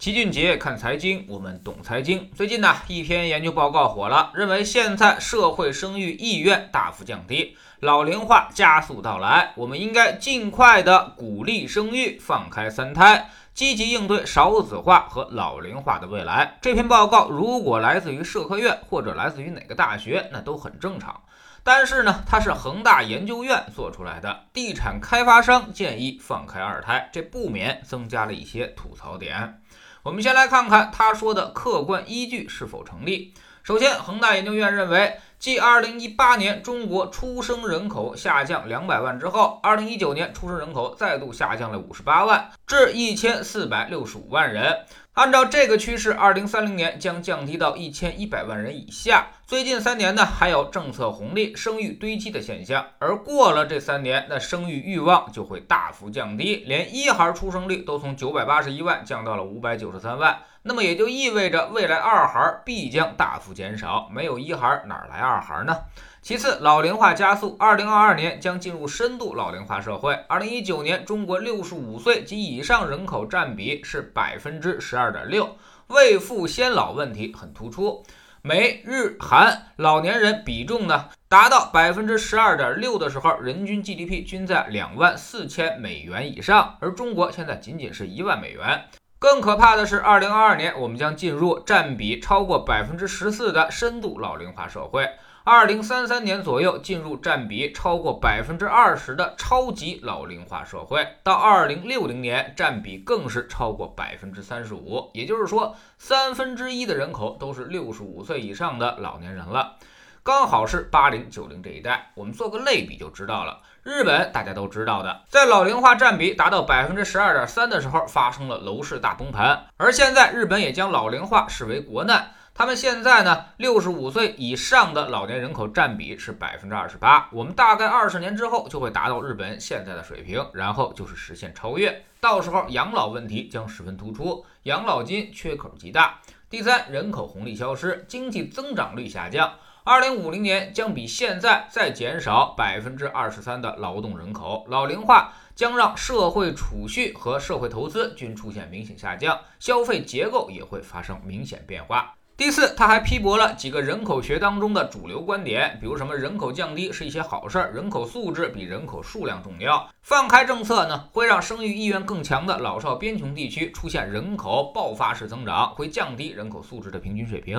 齐俊杰看财经，我们懂财经。最近呢，一篇研究报告火了，认为现在社会生育意愿大幅降低，老龄化加速到来，我们应该尽快的鼓励生育，放开三胎，积极应对少子化和老龄化的未来。这篇报告如果来自于社科院或者来自于哪个大学，那都很正常。但是呢，它是恒大研究院做出来的，地产开发商建议放开二胎，这不免增加了一些吐槽点。我们先来看看他说的客观依据是否成立。首先，恒大研究院认为，继2018年中国出生人口下降200万之后，2019年出生人口再度下降了58万，至1465万人。按照这个趋势，2030年将降低到1100万人以下。最近三年呢，还有政策红利、生育堆积的现象，而过了这三年，那生育欲望就会大幅降低，连一孩出生率都从981万降到了593万。那么也就意味着未来二孩必将大幅减少，没有一孩哪来二二孩呢？其次，老龄化加速，2022年将进入深度老龄化社会。2019年，中国65岁及以上人口占比是百分之十二点六，未富先老问题很突出。美日韩老年人比重呢达到百分之十二点六的时候，人均 GDP 均在两万四千美元以上，而中国现在仅仅是一万美元。更可怕的是，二零二二年我们将进入占比超过百分之十四的深度老龄化社会。二零三三年左右进入占比超过百分之二十的超级老龄化社会，到二零六零年占比更是超过百分之三十五，也就是说三分之一的人口都是六十五岁以上的老年人了，刚好是八零九零这一代。我们做个类比就知道了，日本大家都知道的，在老龄化占比达到百分之十二点三的时候发生了楼市大崩盘，而现在日本也将老龄化视为国难。他们现在呢，六十五岁以上的老年人口占比是百分之二十八。我们大概二十年之后就会达到日本现在的水平，然后就是实现超越。到时候养老问题将十分突出，养老金缺口极大。第三，人口红利消失，经济增长率下降。二零五零年将比现在再减少百分之二十三的劳动人口，老龄化将让社会储蓄和社会投资均出现明显下降，消费结构也会发生明显变化。第四，他还批驳了几个人口学当中的主流观点，比如什么人口降低是一些好事儿，人口素质比人口数量重要。放开政策呢，会让生育意愿更强的老少边穷地区出现人口爆发式增长，会降低人口素质的平均水平。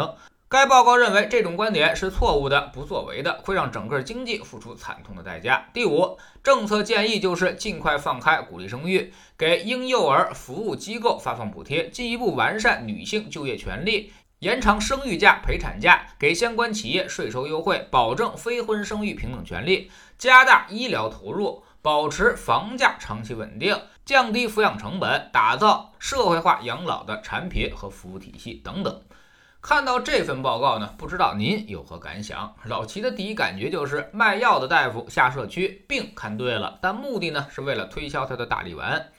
该报告认为这种观点是错误的、不作为的，会让整个经济付出惨痛的代价。第五，政策建议就是尽快放开鼓励生育，给婴幼儿服务机构发放补贴，进一步完善女性就业权利。延长生育假、陪产假，给相关企业税收优惠，保证非婚生育平等权利，加大医疗投入，保持房价长期稳定，降低抚养成本，打造社会化养老的产品和服务体系等等。看到这份报告呢，不知道您有何感想？老齐的第一感觉就是卖药的大夫下社区，病看对了，但目的呢是为了推销他的大力丸。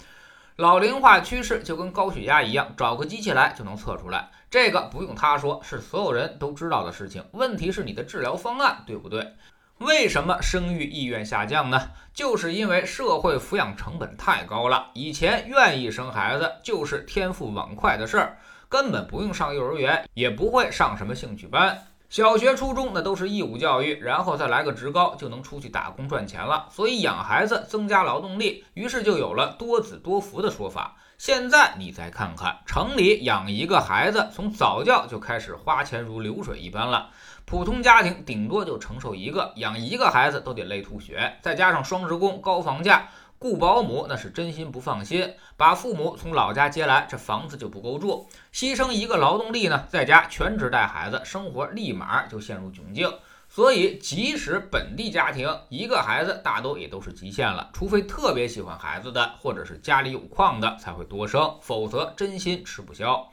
老龄化趋势就跟高血压一样，找个机器来就能测出来。这个不用他说，是所有人都知道的事情。问题是你的治疗方案对不对？为什么生育意愿下降呢？就是因为社会抚养成本太高了。以前愿意生孩子就是天赋网快的事儿，根本不用上幼儿园，也不会上什么兴趣班。小学、初中那都是义务教育，然后再来个职高就能出去打工赚钱了。所以养孩子增加劳动力，于是就有了多子多福的说法。现在你再看看城里养一个孩子，从早教就开始花钱如流水一般了。普通家庭顶多就承受一个，养一个孩子都得累吐血，再加上双职工、高房价。雇保姆那是真心不放心，把父母从老家接来，这房子就不够住。牺牲一个劳动力呢，在家全职带孩子，生活立马就陷入窘境。所以，即使本地家庭一个孩子，大多也都是极限了。除非特别喜欢孩子的，或者是家里有矿的，才会多生，否则真心吃不消。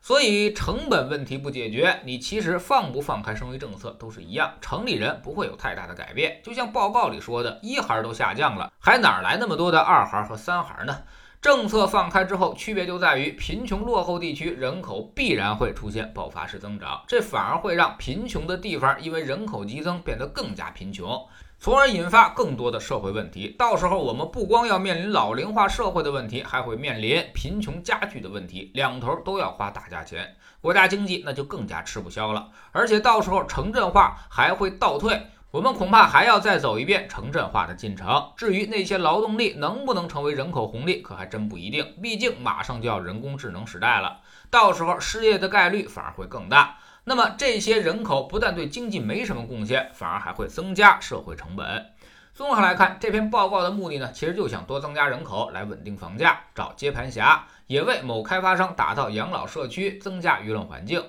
所以成本问题不解决，你其实放不放开生育政策都是一样，城里人不会有太大的改变。就像报告里说的，一孩都下降了，还哪来那么多的二孩和三孩呢？政策放开之后，区别就在于贫穷落后地区人口必然会出现爆发式增长，这反而会让贫穷的地方因为人口激增变得更加贫穷。从而引发更多的社会问题。到时候我们不光要面临老龄化社会的问题，还会面临贫穷加剧的问题，两头都要花大价钱，国家经济那就更加吃不消了。而且到时候城镇化还会倒退，我们恐怕还要再走一遍城镇化的进程。至于那些劳动力能不能成为人口红利，可还真不一定。毕竟马上就要人工智能时代了，到时候失业的概率反而会更大。那么这些人口不但对经济没什么贡献，反而还会增加社会成本。综合来看，这篇报告的目的呢，其实就想多增加人口来稳定房价，找接盘侠，也为某开发商打造养老社区，增加舆论环境。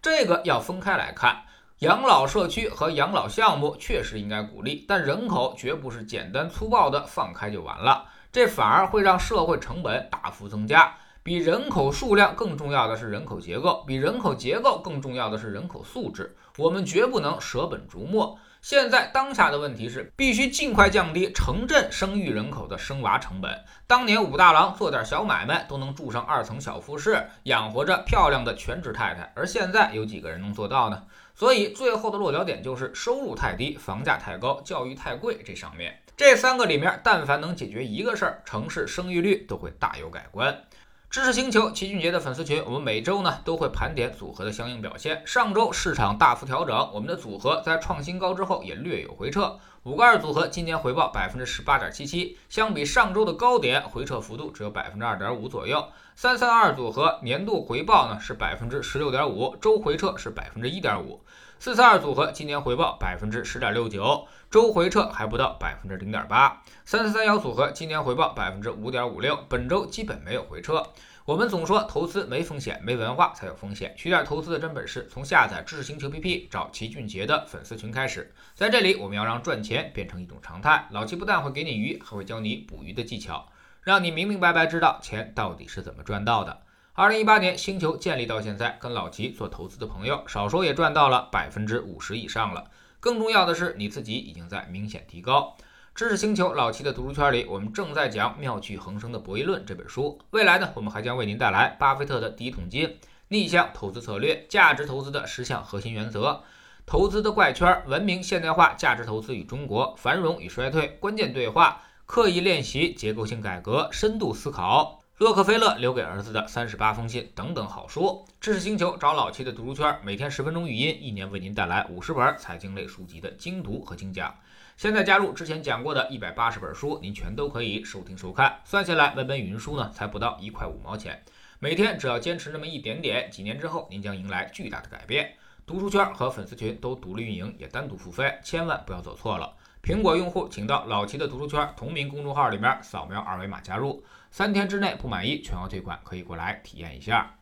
这个要分开来看，养老社区和养老项目确实应该鼓励，但人口绝不是简单粗暴的放开就完了，这反而会让社会成本大幅增加。比人口数量更重要的是人口结构，比人口结构更重要的是人口素质。我们绝不能舍本逐末。现在当下的问题是，必须尽快降低城镇生育人口的生娃成本。当年武大郎做点小买卖都能住上二层小复式，养活着漂亮的全职太太，而现在有几个人能做到呢？所以最后的落脚点就是收入太低、房价太高、教育太贵。这上面这三个里面，但凡能解决一个事儿，城市生育率都会大有改观。知识星球齐俊杰的粉丝群，我们每周呢都会盘点组合的相应表现。上周市场大幅调整，我们的组合在创新高之后也略有回撤。五个二组合今年回报百分之十八点七七，相比上周的高点回撤幅度只有百分之二点五左右。三三二组合年度回报呢是百分之十六点五，周回撤是百分之一点五。四四二组合今年回报百分之十点六九，周回撤还不到百分之零点八。三四三幺组合今年回报百分之五点五六，本周基本没有回撤。我们总说投资没风险，没文化才有风险。学点投资的真本事，从下载知识星球 P P 找齐俊杰的粉丝群开始。在这里，我们要让赚钱变成一种常态。老齐不但会给你鱼，还会教你捕鱼的技巧，让你明明白白知道钱到底是怎么赚到的。二零一八年星球建立到现在，跟老齐做投资的朋友，少说也赚到了百分之五十以上了。更重要的是，你自己已经在明显提高。知识星球老齐的读书圈里，我们正在讲《妙趣横生的博弈论》这本书。未来呢，我们还将为您带来巴菲特的第一桶金、逆向投资策略、价值投资的十项核心原则、投资的怪圈、文明现代化、价值投资与中国、繁荣与衰退、关键对话、刻意练习、结构性改革、深度思考。洛克菲勒留给儿子的三十八封信等等好书，知识星球找老七的读书圈，每天十分钟语音，一年为您带来五十本财经类书籍的精读和精讲。现在加入之前讲过的一百八十本书，您全都可以收听收看。算下来，每本语音书呢才不到一块五毛钱。每天只要坚持那么一点点，几年之后您将迎来巨大的改变。读书圈和粉丝群都独立运营，也单独付费，千万不要走错了。苹果用户请到老齐的读书圈同名公众号里面扫描二维码加入。三天之内不满意全额退款，可以过来体验一下。